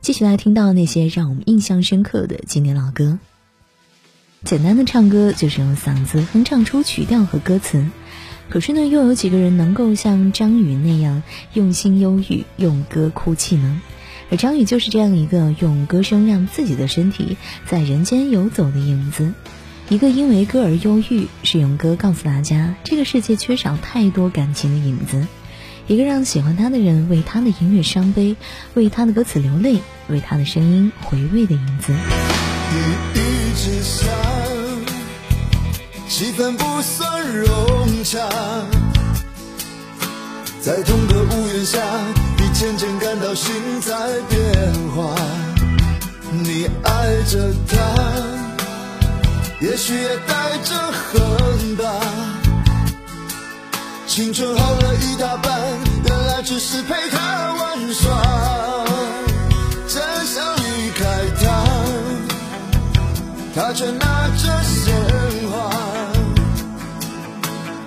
继续来听到那些让我们印象深刻的经典老歌。简单的唱歌就是用嗓子哼唱出曲调和歌词，可是呢，又有几个人能够像张宇那样用心忧郁，用歌哭泣呢？而张宇就是这样一个用歌声让自己的身体在人间游走的影子，一个因为歌而忧郁，是用歌告诉大家这个世界缺少太多感情的影子。一个让喜欢他的人为他的音乐伤悲，为他的歌词流泪，为他的声音回味的影子。雨一直下，气氛不算融洽，在同个屋檐下，你渐渐感到心在变化。你爱着他，也许也带着恨吧。青春耗了一大半，原来只是陪他玩耍。真想离开他，他却拿着鲜花。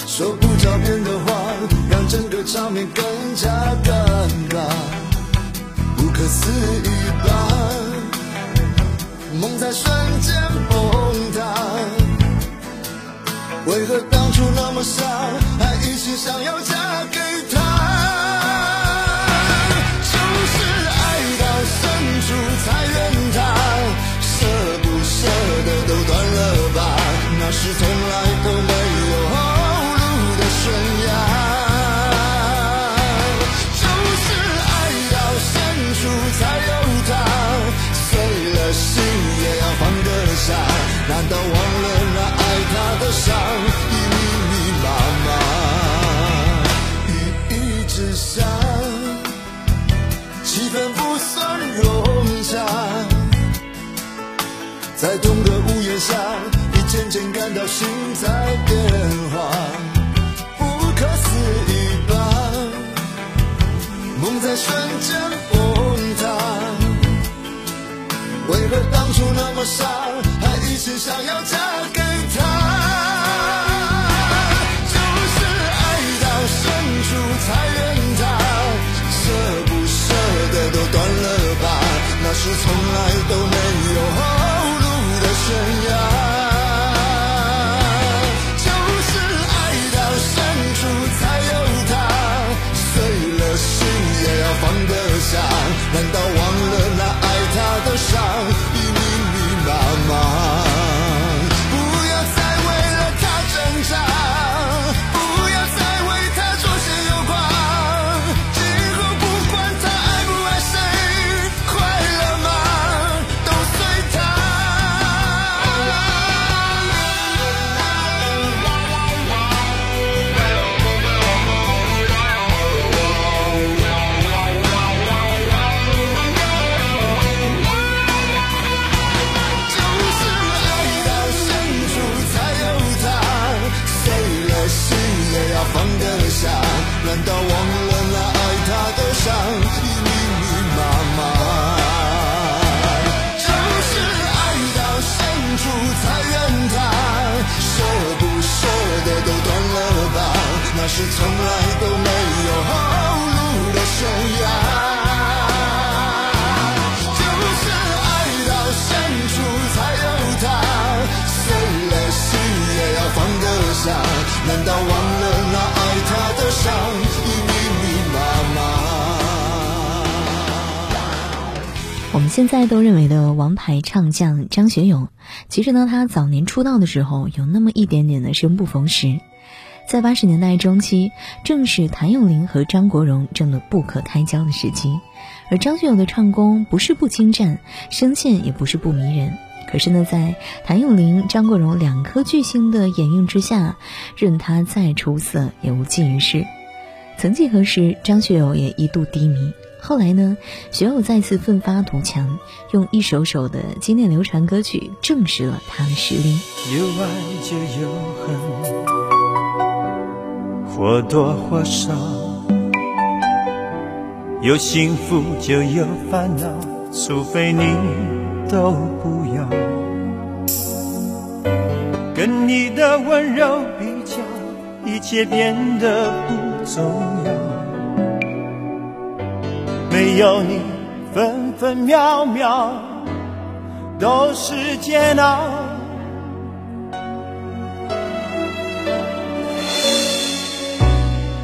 说不着边的话，让整个场面更加尴尬。不可思议吧，梦在瞬间崩。为何当初那么傻？还一心想要嫁感到心在变化，不可思议吧？梦在瞬间崩塌，为何当初那么傻，还一心想要嫁给他？就是爱到深处才怨他，舍不舍得都断了吧，那是从来都没从来都没有后路的悬崖，就是爱到深处才有他，碎了心也要放得下。难道忘了那爱他的伤已密密麻麻？我们现在都认为的王牌唱将张学友，其实呢，他早年出道的时候有那么一点点的生不逢时。在八十年代中期，正是谭咏麟和张国荣争得不可开交的时期，而张学友的唱功不是不精湛，声线也不是不迷人。可是呢，在谭咏麟、张国荣两颗巨星的掩映之下，任他再出色也无济于事。曾几何时，张学友也一度低迷。后来呢，学友再次奋发图强，用一首首的经典流传歌曲证实了他的实力。有爱就有恨，或多或少；有幸福就有烦恼，除非你都不要。跟你的温柔比较，一切变得不重要。没有你，分分秒秒都是煎熬。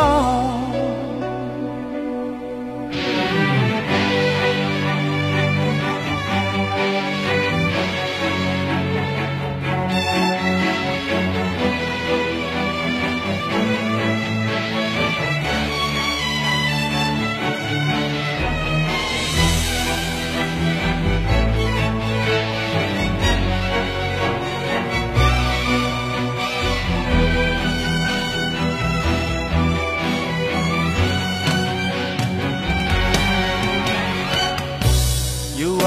song.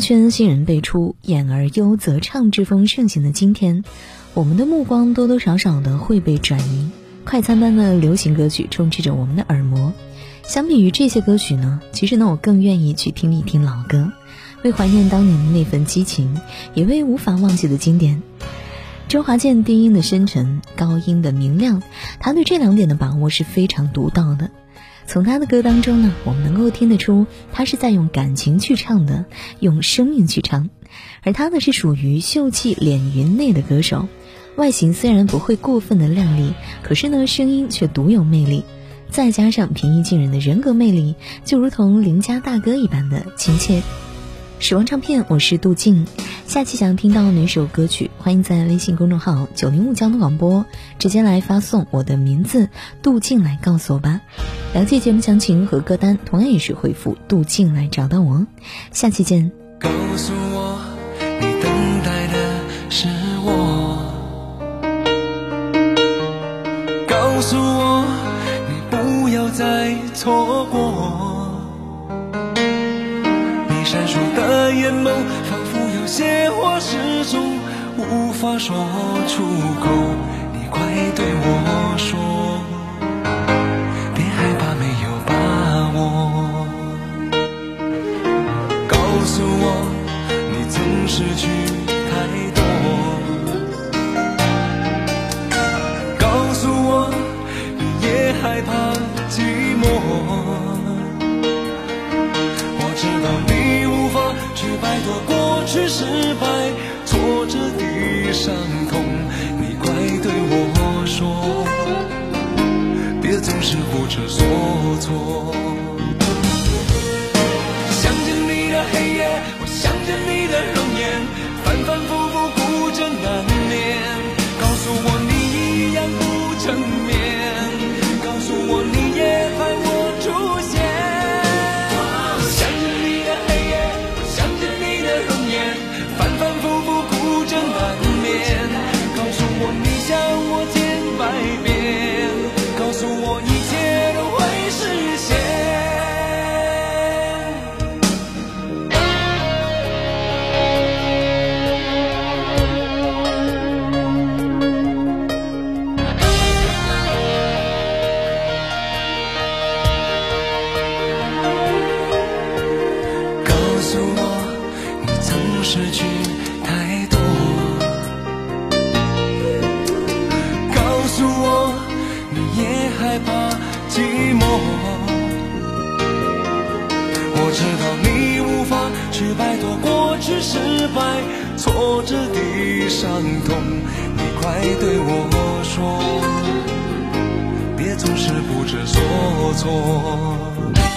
圈新人辈出、演而优则唱之风盛行的今天，我们的目光多多少少的会被转移。快餐般的流行歌曲充斥着我们的耳膜。相比于这些歌曲呢，其实呢，我更愿意去听一听老歌，为怀念当年的那份激情，也为无法忘记的经典。周华健低音的深沉，高音的明亮，他对这两点的把握是非常独到的。从他的歌当中呢，我们能够听得出，他是在用感情去唱的，用生命去唱。而他呢，是属于秀气脸云内的歌手，外形虽然不会过分的靓丽，可是呢，声音却独有魅力。再加上平易近人的人格魅力，就如同邻家大哥一般的亲切。时光唱片，我是杜静。下期想要听到哪首歌曲？欢迎在微信公众号“九零五交通广播”直接来发送我的名字“杜静”来告诉我吧。了解节目详情和歌单，同样也是回复“杜静”来找到我。下期见。烁的眼眸，仿佛有些话始终无法说出口。你快对我说，是不知所措。痛，你快对我说，别总是不知所措。